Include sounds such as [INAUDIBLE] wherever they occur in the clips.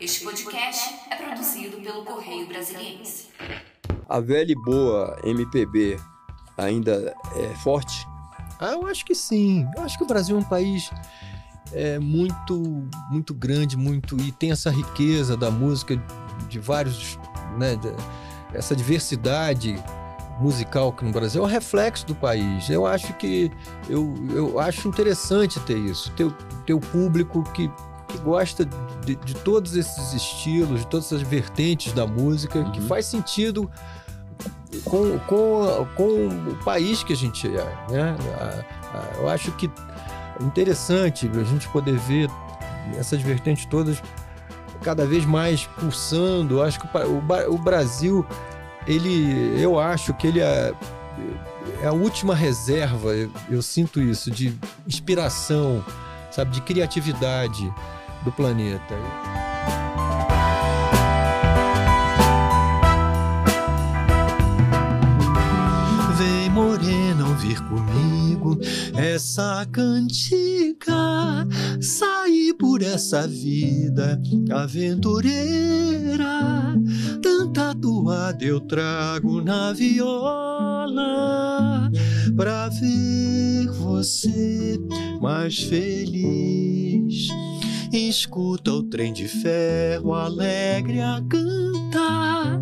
Este podcast é produzido pelo Correio Brasiliense. A velha e boa MPB ainda é forte? Ah, eu acho que sim. Eu acho que o Brasil é um país é, muito, muito grande, muito e tem essa riqueza da música de vários, né, de, essa diversidade musical que no Brasil é um reflexo do país. Eu acho que eu, eu acho interessante ter isso, ter, ter o público que, que gosta de, de todos esses estilos, de todas essas vertentes da música, uhum. que faz sentido com, com, com o país que a gente é. Né? Eu acho que é interessante a gente poder ver essas vertentes todas cada vez mais pulsando. Eu acho que o, o Brasil, ele, eu acho que ele é, é a última reserva, eu, eu sinto isso, de inspiração, sabe, de criatividade do planeta. ouvir comigo essa cantiga, sair por essa vida aventureira. Tanta toada eu trago na viola pra ver você mais feliz. Escuta o trem de ferro alegre a cantar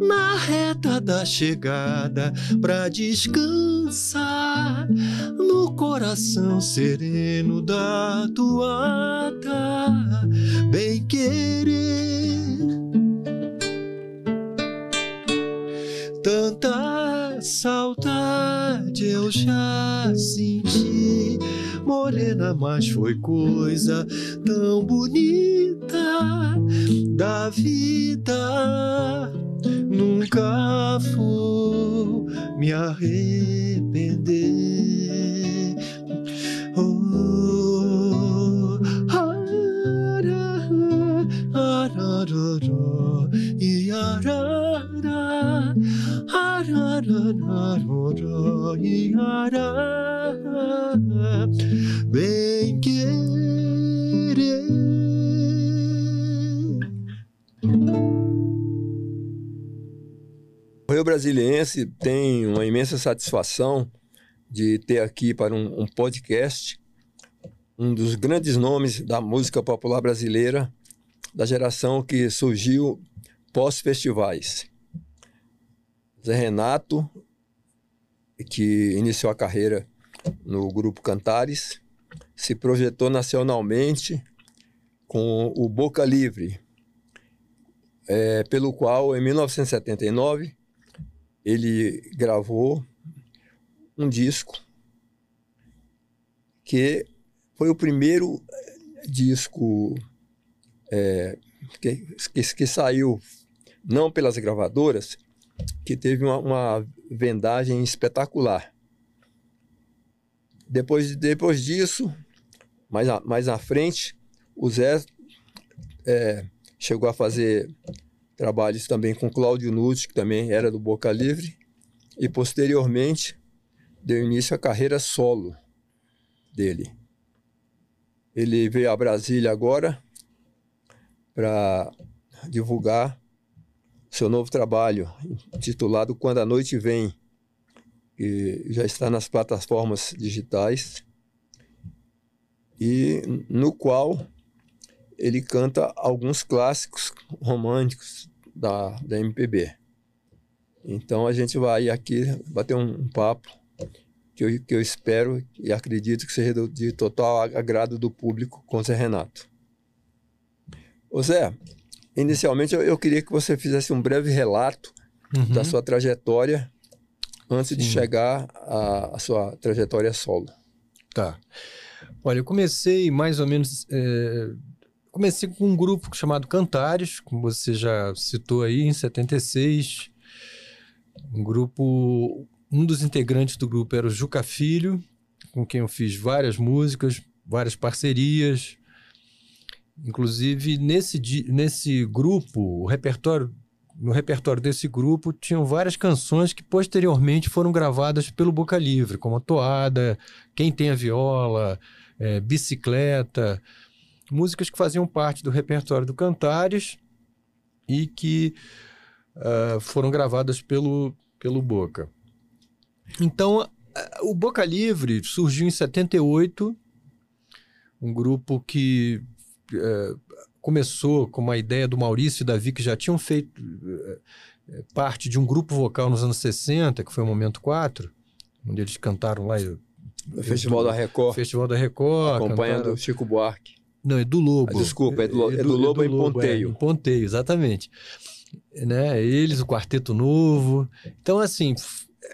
na reta da chegada pra descansar no coração sereno da toada, bem querer. Morena, mas foi coisa tão bonita da vida nunca vou me arrepender. Oh, ararara, iarara, ararara, iarara, Correio Brasiliense tem uma imensa satisfação de ter aqui para um, um podcast um dos grandes nomes da música popular brasileira da geração que surgiu pós-festivais. Zé Renato, que iniciou a carreira no grupo Cantares, se projetou nacionalmente com o Boca Livre, é, pelo qual, em 1979, ele gravou um disco que foi o primeiro eh, disco é, que, que, que, saiu não pelas gravadoras, que teve uma, uma vendagem espetacular. Depois, depois disso, mais, a, mais à frente, o Zé é, chegou a fazer trabalhos também com Cláudio Nutti, que também era do Boca Livre, e posteriormente deu início à carreira solo dele. Ele veio a Brasília agora para divulgar seu novo trabalho, intitulado Quando a Noite Vem, que já está nas plataformas digitais, e no qual ele canta alguns clássicos românticos da, da MPB. Então a gente vai aqui bater um, um papo que eu, que eu espero e acredito que seja de total agrado do público com o Zé Renato. Ô Zé, inicialmente eu, eu queria que você fizesse um breve relato uhum. da sua trajetória antes Sim. de chegar à, à, sua trajetória solo. Tá. Olha, eu comecei mais ou menos é, comecei com um grupo chamado Cantares, como você já citou aí, em 76. Um grupo. Um dos integrantes do grupo era o Juca Filho, com quem eu fiz várias músicas, várias parcerias. Inclusive, nesse, nesse grupo, o repertório, no repertório desse grupo, tinham várias canções que posteriormente foram gravadas pelo Boca Livre, como a Toada, Quem Tem a Viola, é, Bicicleta músicas que faziam parte do repertório do Cantares e que uh, foram gravadas pelo, pelo Boca. Então, uh, o Boca Livre surgiu em 78, um grupo que uh, começou com uma ideia do Maurício e Davi, que já tinham feito parte de um grupo vocal nos anos 60, que foi o Momento 4, onde eles cantaram lá. No Festival da Record. Festival da Record. Acompanhando cantaram... Chico Buarque. Não, é do Lobo. Ah, desculpa, é do, é do, Lobo, é do em Ponteio. É, em Ponteio, exatamente. Né? Eles, o Quarteto Novo. Então, assim,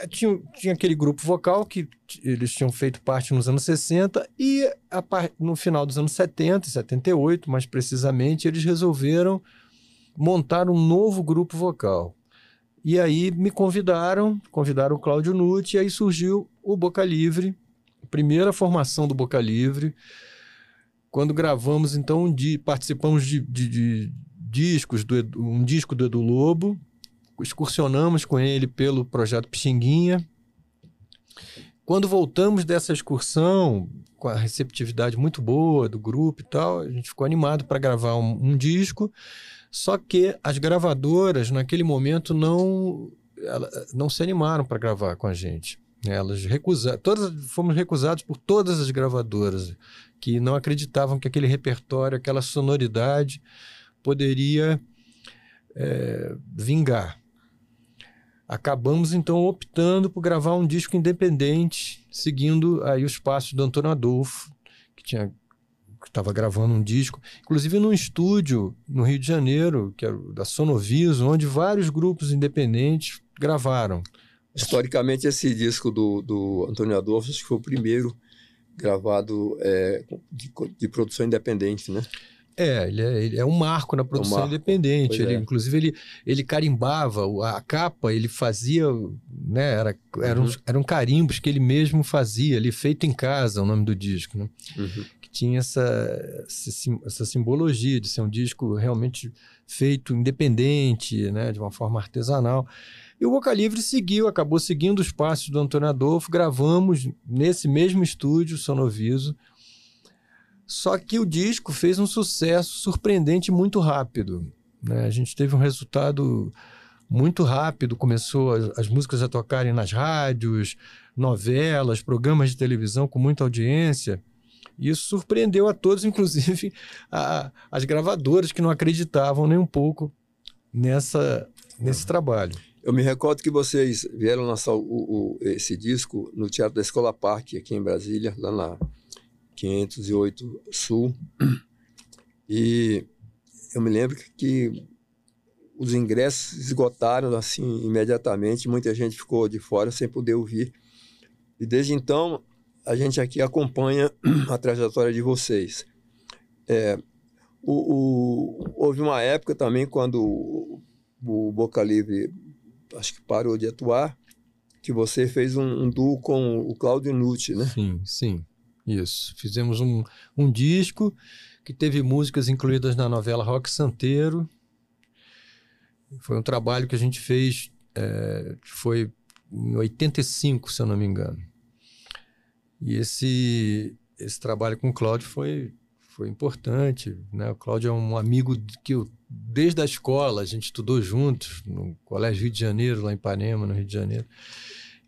tinha, tinha aquele grupo vocal que eles tinham feito parte nos anos 60 e a, no final dos anos 70, 78, mais precisamente, eles resolveram montar um novo grupo vocal. E aí me convidaram, convidaram o Cláudio Nutti, e aí surgiu o Boca Livre, a primeira formação do Boca Livre, quando gravamos, então, de, participamos de, de, de discos, do, um disco do Edu Lobo, excursionamos com ele pelo projeto Pixinguinha. Quando voltamos dessa excursão, com a receptividade muito boa do grupo e tal, a gente ficou animado para gravar um, um, disco. Só que as gravadoras, naquele momento, não, não se animaram para gravar com a gente. Elas recusaram, todas, fomos recusados por todas as gravadoras que não acreditavam que aquele repertório, aquela sonoridade poderia é, vingar. Acabamos então optando por gravar um disco independente, seguindo aí os passos do Antônio Adolfo, que tinha estava gravando um disco, inclusive num estúdio no Rio de Janeiro, que era da Sonoviso, onde vários grupos independentes gravaram. Historicamente, esse disco do, do Antônio Adolfo acho que foi o primeiro gravado é, de, de, produção independente, né? É, ele é, ele é um marco na produção um marco. independente. Ele, é. Inclusive, ele, ele carimbava a capa, ele fazia, né? Era, eram, uhum. eram carimbos que ele mesmo fazia, ali, feito em casa, o nome do disco, né? Uhum. Que tinha essa, essa simbologia de ser um disco realmente feito independente, né? De uma forma artesanal. E o Boca Livre seguiu, acabou seguindo os passos do Antônio Adolfo, gravamos nesse mesmo estúdio, Sonoviso. Só que o disco fez um sucesso surpreendente muito rápido. Né? A gente teve um resultado muito rápido, começou as, as músicas a tocarem nas rádios, novelas, programas de televisão com muita audiência. Isso surpreendeu a todos, [LAUGHS] inclusive a, as gravadoras que não acreditavam nem um pouco nessa, nesse trabalho. Eu me recordo que vocês vieram lançar o, o, esse disco no Teatro da Escola Parque, aqui em Brasília, lá na 508 Sul. E eu me lembro que os ingressos esgotaram assim imediatamente, muita gente ficou de fora sem poder ouvir. E desde então, a gente aqui acompanha a trajetória de vocês. É, o, o, houve uma época também quando o, Boca Livre acho que parou de atuar, que você fez um, um duo com o Claudio Nucci, né? Sim, sim. Isso. Fizemos um, um disco que teve músicas incluídas na novela Rock Santeiro. Foi um trabalho que a gente fez, é, foi em 85, se eu não me engano. E esse, esse trabalho com o Cláudio foi, foi importante. Né? O Cláudio é um amigo que eu desde a escola, a gente estudou juntos no Colégio Rio de Janeiro, lá em Ipanema, no Rio de Janeiro.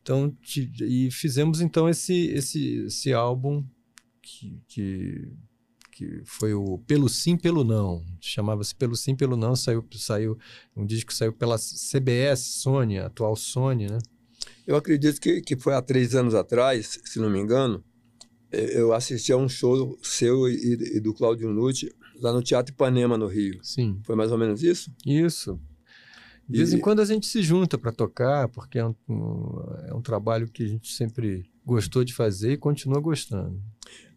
Então, e fizemos então esse, esse, esse álbum que, que, que foi o Pelo Sim, Pelo Não. Chamava-se Pelo Sim, Pelo Não. Saiu, saiu um disco que saiu pela CBS, Sony, atual Sony, né? Eu acredito que, que foi há três anos atrás, se não me engano, eu assisti a um show seu e, e do Claudio Nucci lá no Teatro Ipanema, no Rio. Sim. Foi mais ou menos isso? Isso. De vez em quando a gente se junta para tocar, porque é um, é um trabalho que a gente sempre gostou de fazer e continua gostando.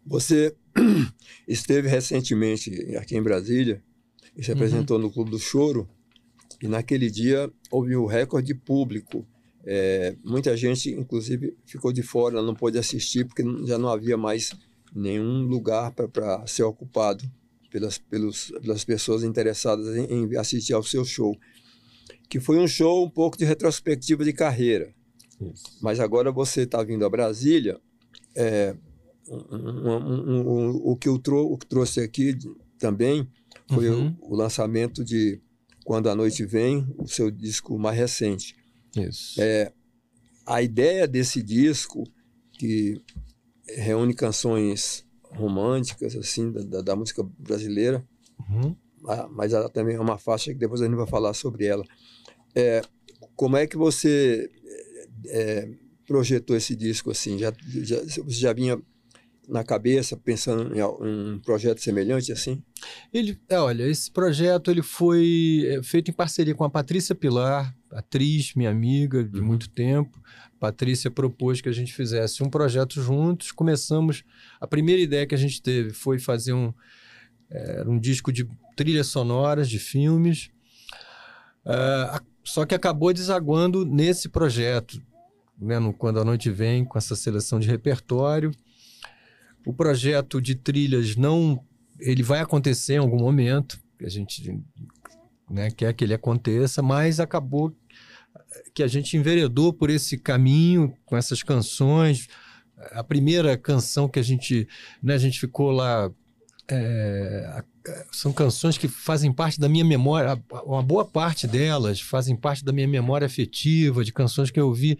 Você [CLEARS THROAT] esteve recentemente aqui em Brasília e se uhum. apresentou uhum. no Clube do Choro, e naquele dia houve o um recorde público. É, muita gente, inclusive, ficou de fora, não pôde assistir, porque já não havia mais nenhum lugar para ser ocupado pelas, pelos, pelas pessoas interessadas em, em, assistir ao seu show. Que foi um show um pouco de retrospectiva de carreira. Isso. Mas agora você está vindo a Brasília. É, um, um, o, que eu trou o que trouxe aqui também foi Uhum. o, o lançamento de Quando a Noite Vem, o seu disco mais recente. Isso. É, a ideia desse disco, que reúne canções românticas, assim, da, da- música brasileira, Uhum. mas ela também é uma faixa que depois a gente vai falar sobre ela. É, como é que você é, projetou esse disco assim? Já, já, você já vinha na cabeça pensando em um projeto semelhante assim? Ele, é, olha, esse projeto ele foi é, feito em parceria com a Patrícia Pilar, atriz, minha amiga de Uhum. muito tempo. Patrícia propôs que a gente fizesse um projeto juntos. Começamos. A primeira ideia que a gente teve foi fazer um, é, um disco de trilhas sonoras de filmes. É, a- só que acabou desaguando nesse projeto, né, no Quando a Noite Vem, com essa seleção de repertório. O projeto de trilhas não ele vai acontecer em algum momento, a gente né, quer que ele aconteça, mas acabou que a gente enveredou por esse caminho com essas canções. A primeira canção que a gente, né, a gente ficou lá, é, são canções que fazem parte da minha memória, uma boa parte delas fazem parte da minha memória afetiva, de canções que eu ouvi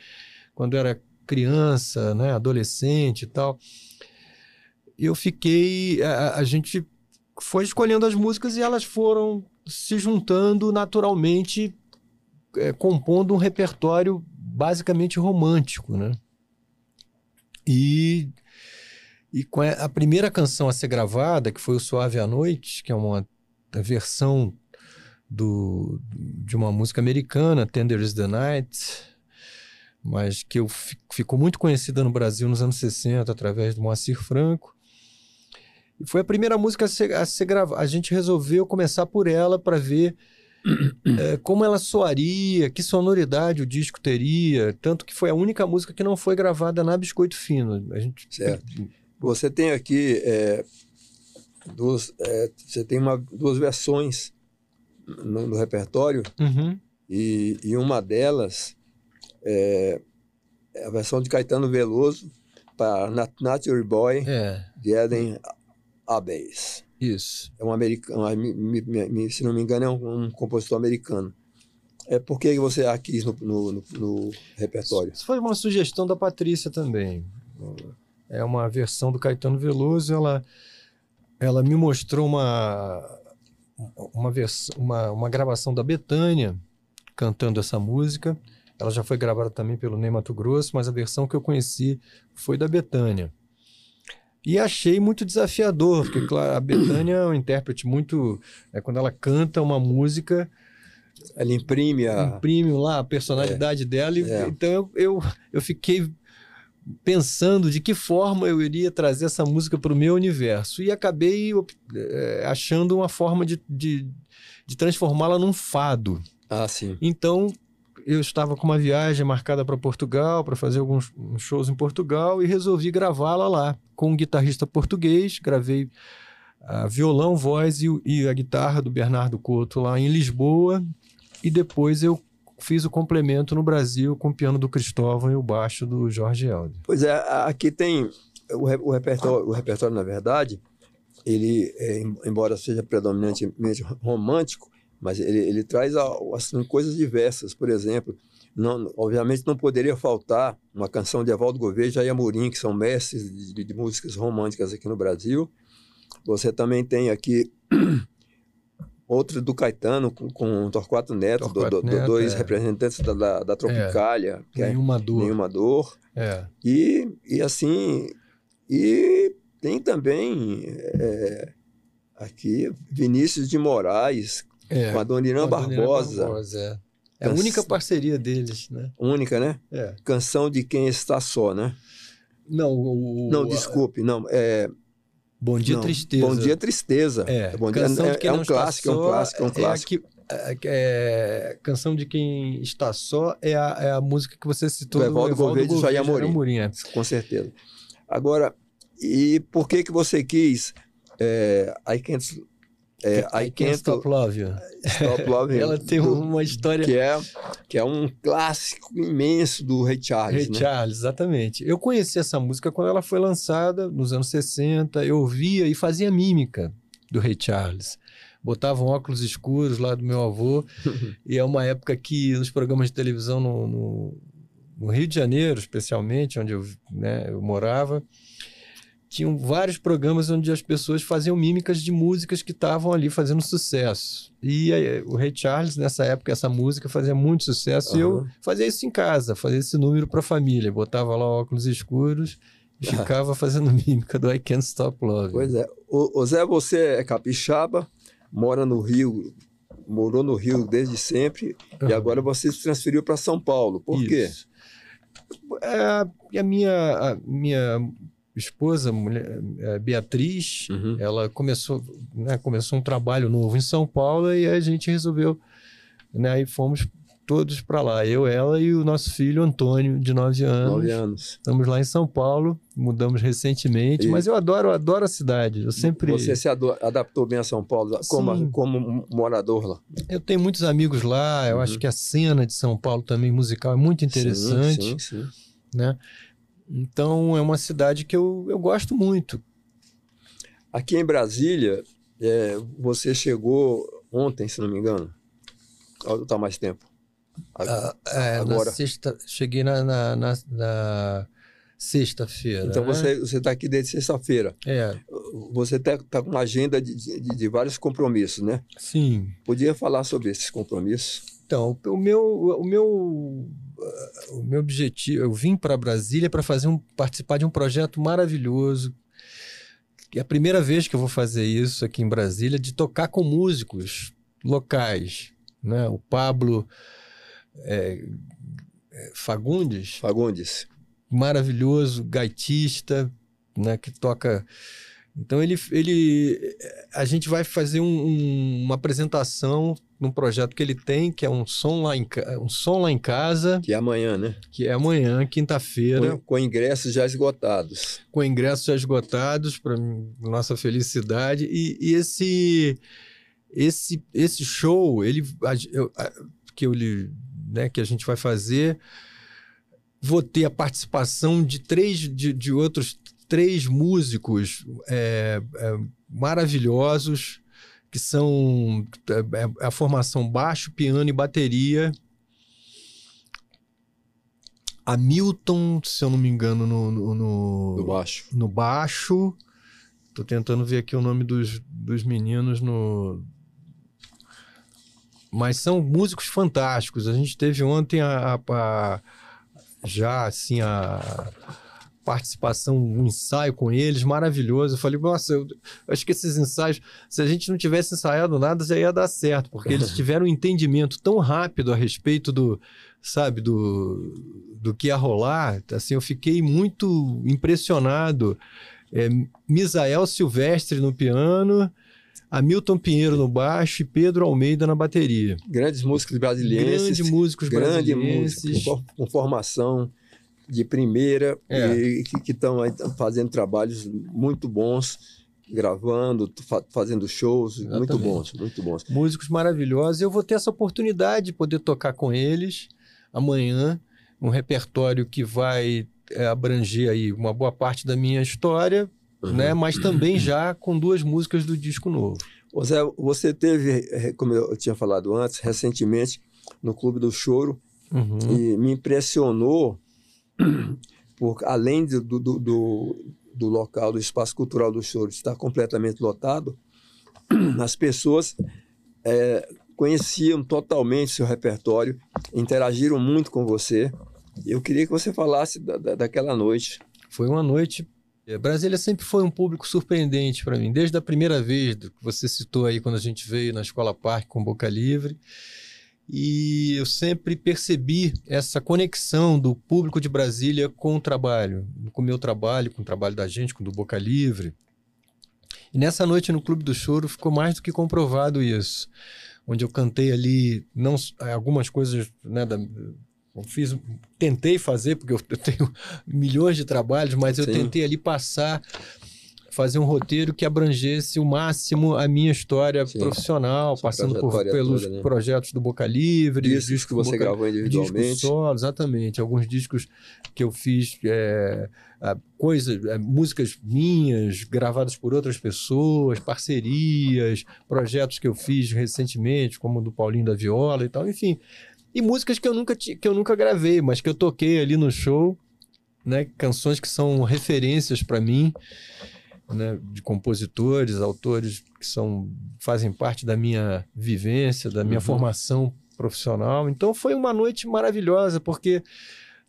quando era criança, né, adolescente e tal. Eu fiquei, a, a gente foi escolhendo as músicas e elas foram se juntando naturalmente, é, compondo um repertório basicamente romântico, né? E, e com a, primeira canção a ser gravada, que foi o Suave à Noite, que é uma versão do, de uma música americana, Tender is the Night, mas que eu, fi- ficou muito conhecida no Brasil nos anos 60 através do Moacir Franco. E foi a primeira música a ser, a ser gravada. A gente resolveu começar por ela para ver eh, como ela soaria, que sonoridade o disco teria. Tanto que foi a única música que não foi gravada na Biscoito Fino. A gente, Certo. Você tem aqui é, duas, é, você tem uma, duas versões no, no repertório Uhum. e, e uma delas é, é a versão de Caetano Veloso para Nat- Nature Boy É, de Eden Abbes. Isso. É um americano, me- me- me- se não me engano, é um, um compositor americano. É por que você a quis no, no, no- no repertório? Isso foi uma sugestão da Patrícia também. É uma versão do Caetano Veloso. Ela, ela me mostrou uma, uma, vers, uma, uma gravação da Betânia cantando essa música. Ela já foi gravada também pelo Ney Mato Grosso, mas a versão que eu conheci foi da Betânia. E achei muito desafiador, porque, claro, a Betânia é um intérprete muito. É quando ela canta uma música, Ela imprime a. imprime lá a personalidade dela. E, É. Então eu, eu, eu fiquei pensando de que forma eu iria trazer essa música para o meu universo. E acabei eh, achando uma forma de, de, de transformá-la num fado. Ah, sim. Então eu estava com uma viagem marcada para Portugal, para fazer alguns uns shows em Portugal, e resolvi gravá-la lá com um guitarrista português. Gravei a violão, voz e, e a guitarra do Bernardo Couto lá em Lisboa. E depois eu fiz o complemento no Brasil com o piano do Cristóvão e o baixo do Jorge Helder. Pois é, aqui tem o, re- o repertório, o repertório, na verdade, ele, é, em- embora seja predominantemente romântico, mas ele, ele traz assim, coisas diversas. Por exemplo, não, obviamente não poderia faltar uma canção de Evaldo Gouveia e Jair Amorim, que são mestres de, de músicas românticas aqui no Brasil. Você também tem aqui [CLEARS THROAT] outro do Caetano, com, com Torquato Neto, Torquato do- do- Neto, dois é. representantes da, da, da Tropicália, que é Nenhuma dor. Nenhuma Dor. É. E, e assim, e tem também é, aqui Vinícius de Moraes É. com a Dona Irã Barbosa, Barbosa, é. É a única parceria deles, né? única, né? É. Canção de quem está só, né? Não, o, não, desculpe, não, é Bom Dia não, Tristeza. Bom Dia Tristeza. É, Bom Dia, canção é, de quem é um está clássico, é um só clássico, é um clássico. a que- é, é, canção de quem está só é a, é a música que você citou Do Evaldo e de Jair Gouveia e Amorim. é. Com certeza. Agora, e por que que você quis é, I Can't, é, I Can't Stop Love You. Stop [LAUGHS] You, Ela tem do- uma história que é, que é um clássico imenso do Ray Charles, Ray né? Charles, exatamente. Eu conheci essa música quando ela foi lançada nos anos 60, eu ouvia e fazia mímica. do Rei Charles. Botavam óculos escuros lá do meu avô. [LAUGHS] e é uma época que nos programas de televisão no, no, no Rio de Janeiro, especialmente, onde eu, né, eu morava, tinham vários programas onde as pessoas faziam mímicas de músicas que estavam ali fazendo sucesso. E aí, o Ray Charles, nessa época, essa música fazia muito sucesso. Uhum. E eu fazia isso em casa, fazia esse número para a família. Botava lá óculos escuros e [LAUGHS] ficava fazendo mímica do I Can't Stop Love. Pois é. O, Zé, você é capixaba, mora no Rio, morou no Rio desde sempre, uhum. e agora você se transferiu para São Paulo. Por isso. quê? É, a minha, a minha esposa, mulher, é, Beatriz, uhum. ela começou, né, começou um trabalho novo em São Paulo e a gente resolveu, né, aí fomos todos para lá, eu, ela e o nosso filho Antônio, de 9 anos. 9 anos. Estamos lá em São Paulo, mudamos recentemente, e... mas eu adoro, adoro a cidade. Eu sempre Você se adaptou bem a São Paulo como, como morador lá? Eu tenho muitos amigos lá, eu uhum. acho que a cena de São Paulo também musical é muito interessante, sim, sim, sim. né? Então é uma cidade que eu, eu gosto muito. Aqui em Brasília, é, você chegou ontem, se não me engano. Ou está mais tempo? Ah, é, Agora. Sexta, cheguei na, na, na, na sexta-feira. Então né? você está aqui desde sexta-feira. É. Você está tá com uma agenda de, de, de, vários compromissos, né? Sim. Podia falar sobre esses compromissos? Então, o meu, o meu o meu objetivo, eu vim para Brasília para fazer um, participar de um projeto maravilhoso. É a primeira vez que eu vou fazer isso aqui em Brasília, de tocar com músicos locais. Né? O Pablo é, é Fagundes. Fagundes. Maravilhoso, gaitista, né? que toca então ele, ele, a gente vai fazer um, um, uma apresentação num projeto que ele tem, que é um som lá em, um som lá em casa. Que é amanhã, né? Que é amanhã, quinta-feira. Com, com, ingressos já esgotados. Com ingressos já esgotados, para nossa felicidade. E, e, esse, esse, esse show, ele, eu, que, eu, né, que a gente vai fazer, vou ter a participação de três de, de outros três músicos é, é, maravilhosos, que são é, é, a formação baixo, piano e bateria. Hamilton, se eu não me engano, no, no, no, no baixo. No baixo. Tô tentando ver aqui o nome dos, dos meninos no. Mas são músicos fantásticos. A gente teve ontem a, a, a já assim a participação, um ensaio com eles, maravilhoso. Eu falei, nossa, eu, acho que esses ensaios, se a gente não tivesse ensaiado nada, já ia dar certo, porque eles [LAUGHS] tiveram um entendimento tão rápido a respeito do, sabe, do, do que ia rolar. Assim, eu fiquei muito impressionado. É, Misael Silvestre no piano, Hamilton Pinheiro no baixo e Pedro Almeida na bateria. Grandes músicos brasileiros. Grandes músicos grande brasileiros. Música, com formação de primeira é. e que estão fazendo trabalhos muito bons, gravando, fa fazendo shows Exatamente. muito bons, muito bons. Músicos maravilhosos. Eu vou ter essa oportunidade de poder tocar com eles amanhã, um repertório que vai é, abranger aí uma boa parte da minha história, uhum. né? Mas também [CLEARS THROAT] já com duas músicas do disco novo. Zé, você teve, como eu tinha falado antes, recentemente no Clube do Choro uhum. e me impressionou [CLEARS THROAT] por, além do, do, do, do, local, do espaço cultural do choro estar completamente lotado, [CLEARS THROAT] as pessoas é, conheciam totalmente seu repertório, interagiram muito com você. Eu queria que você falasse da, da, daquela noite. Foi uma noite. É, Brasília sempre foi um público surpreendente para mim, desde a primeira vez que você citou aí quando a gente veio na Escola Parque com Boca Livre. E eu sempre percebi essa conexão do público de Brasília com o trabalho, com o meu trabalho, com o trabalho da gente, com o do Boca Livre. E nessa noite no Clube do Choro ficou mais do que comprovado isso, onde eu cantei ali não algumas coisas, né, da, eu fiz, tentei fazer porque [LAUGHS] eu tenho milhões de trabalhos, mas eu Sim. tentei ali passar fazer um roteiro que abrangesse o máximo a minha história Sim. profissional, Sua passando por, pelos toda, né? projetos do Boca Livre, Discos discos que você Boca- gravou individualmente. discos solo, exatamente. Alguns discos que eu fiz, é, coisas, é, músicas minhas, gravadas por outras pessoas, parcerias, projetos que eu fiz recentemente, como o do Paulinho da Viola e tal, enfim. E músicas que eu nunca, que eu nunca gravei, mas que eu toquei ali no show, né? Canções que são referências para mim, né? De compositores, autores que são fazem parte da minha vivência, da minha Uhum. formação profissional. Então foi uma noite maravilhosa, porque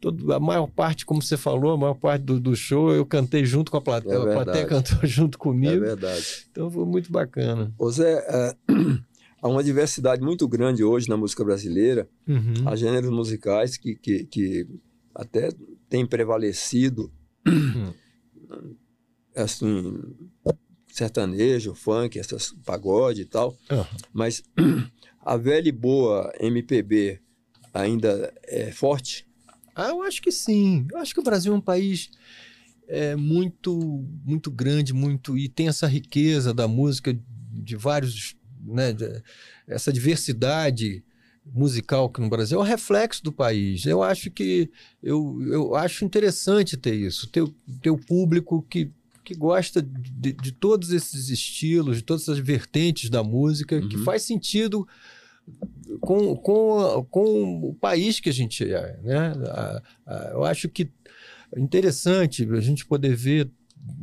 todo- a maior parte, como você falou, a maior parte do, do show eu cantei junto com a plateia, É a plateia cantou [LAUGHS] junto É comigo. verdade. então foi muito bacana. Ô Zé, é, [CLEARS THROAT] há uma diversidade muito grande hoje na música brasileira. Uhum. Há gêneros musicais que, que, que até têm prevalecido, [CLEARS THROAT] assim, sertanejo, funk, essas pagode e tal. Aham. Mas [CLEARS THROAT] a velha e boa MPB ainda é forte? Ah, eu acho que sim. Eu acho que o Brasil é um país é, muito, muito grande, muito e tem essa riqueza da música de vários, né, de- essa diversidade musical que no Brasil é um reflexo do país. Eu acho que eu, eu acho interessante ter isso, ter, ter o público que que gosta de, de todos esses estilos, de todas essas vertentes da música, que Uhum. faz sentido com, com, com o país que a gente é. Né? A- a- eu acho que é interessante a gente poder ver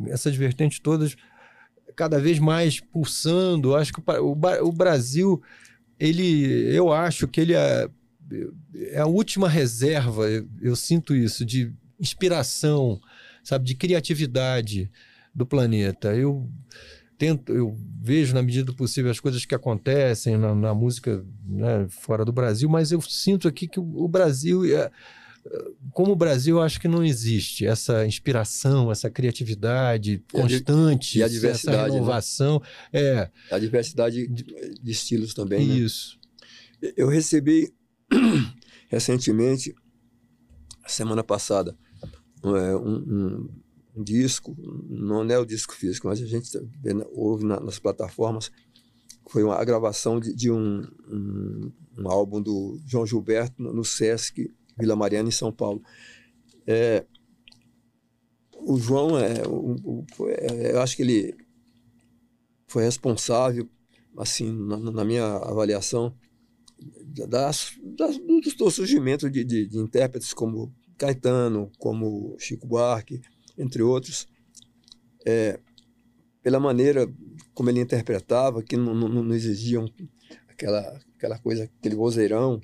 essas vertentes todas cada vez mais pulsando. Eu acho que o, o Brasil, ele, eu acho que ele é, é a última reserva, eu, eu sinto isso, de inspiração, sabe, de criatividade do planeta. Eu tento, eu vejo na medida do possível as coisas que acontecem na, na música né, fora do Brasil, mas eu sinto aqui que o, o Brasil, é, como o Brasil, eu acho que não existe essa inspiração, essa criatividade constante, e a essa diversidade, né? renovação. É, A diversidade de, de estilos também, né? isso. Eu recebi [CLEARS THROAT] recentemente, semana passada, é, um, um- um disco, não é o disco físico, mas a gente tá ouve na- nas plataformas, foi uma, a gravação de, de um, um, um álbum do João Gilberto no, Sesc Vila Mariana, em São Paulo. É, o João, é, o- o- é, eu acho que ele foi responsável, assim, na, na minha avaliação, das, das- do surgimento de, de, de intérpretes como Caetano, como Chico Buarque, entre outros, é, pela maneira como ele interpretava, que não, não, não exigiam aquela, aquela coisa, aquele vozeirão.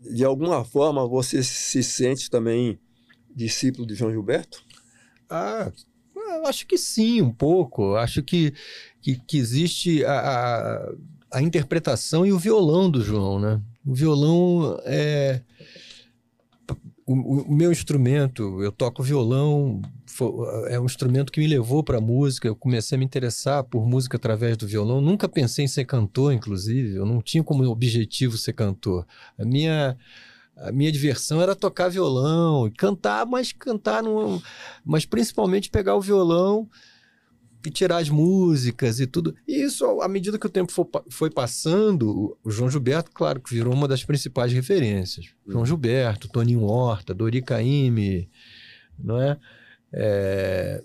De alguma forma, você se sente também discípulo de João Gilberto? Ah, acho que sim, um pouco. Acho que, que, que existe a, a, a interpretação e o violão do João, né? O violão é o, o- meu instrumento. Eu toco violão, é um instrumento que me levou para a música. Eu comecei a me interessar por música através do violão. Nunca pensei em ser cantor, inclusive. Eu não tinha como objetivo ser cantor. A minha a minha diversão era tocar violão cantar, mas cantar num, mas principalmente pegar o violão e tirar as músicas e tudo. E isso, à medida que o tempo for foi passando, o João Gilberto, claro, que virou uma das principais referências. João Gilberto, Toninho Horta, Dori Caymmi, não é? É,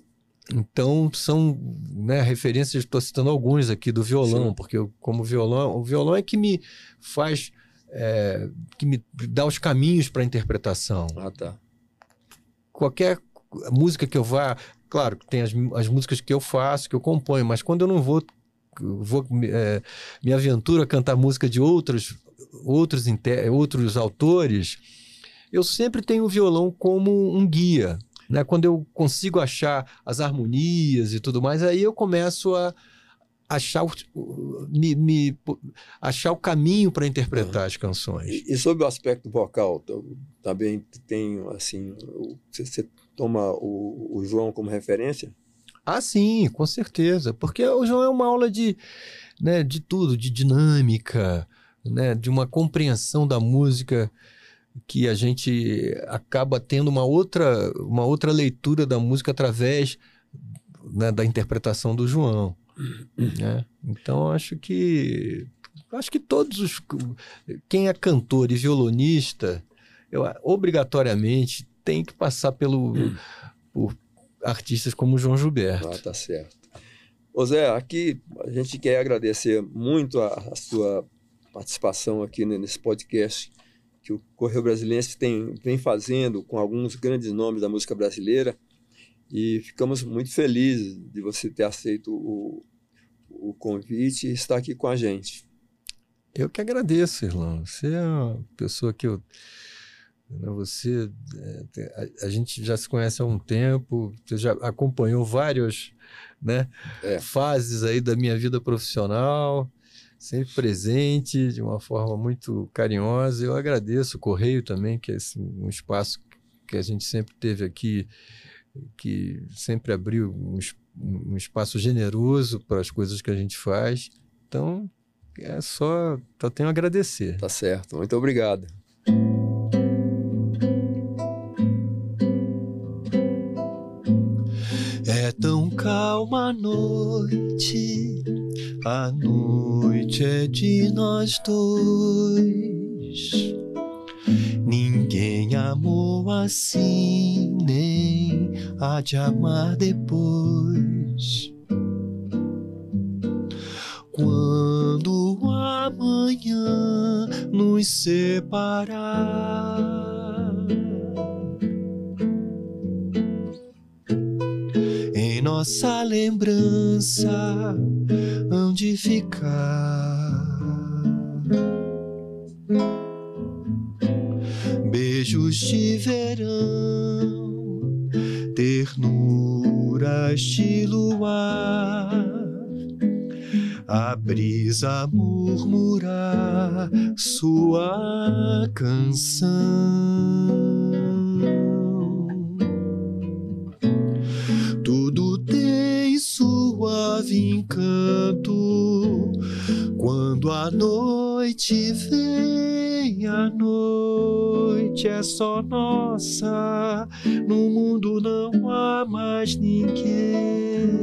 Então, são né, referências, estou citando alguns aqui do violão, Sim. porque eu, como violão, o violão é que me faz, é, que me dá os caminhos para a interpretação Ah, tá. qualquer música que eu vá, claro, que tem as, as músicas que eu faço, que eu componho, mas quando eu não vou, vou é, me aventuro a cantar música de outros, outros, outros autores, eu sempre tenho o violão como um guia. Né? Quando eu consigo achar as harmonias e tudo mais, aí eu começo a achar o, me, me- achar o caminho para interpretar as canções. E, e sobre o aspecto vocal, t- também tem, assim, você toma o, o João como referência? Ah, sim, com certeza. Porque o João é uma aula de, né, de tudo, de dinâmica, né, de uma compreensão da música que a gente acaba tendo uma outra, uma outra leitura da música através né, da interpretação do João. Né? Então acho que acho que todos os quem é cantor e violonista eu, obrigatoriamente tem que passar pelo por artistas como João Gilberto. Ah, tá certo. Ô Zé, aqui a gente quer agradecer muito a, a sua participação aqui nesse podcast que o Correio Brasilense tem, vem fazendo com alguns grandes nomes da música brasileira e ficamos muito felizes de você ter aceito o, o convite e estar aqui com a gente. Eu que agradeço, Irlão. Você é uma pessoa que eu. Né, você. É, a, gente já se conhece há um tempo, você já acompanhou várias né, é. fases aí da minha vida profissional sempre presente de uma forma muito carinhosa. Eu agradeço o Correio também, que é um espaço que a gente sempre teve aqui, que sempre abriu um, um espaço generoso para as coisas que a gente faz. Então, é só, só tenho a agradecer. Tá certo. Muito obrigado. A noite a noite é de nós dois. Ninguém amou assim, nem há de amar depois. Quando amanhã nos separar nossa lembrança onde ficar. Beijos de verão, ternuras de luar, a brisa murmurar sua canção. Encanto. Quando a noite vem, a noite é só nossa. No mundo não há mais ninguém.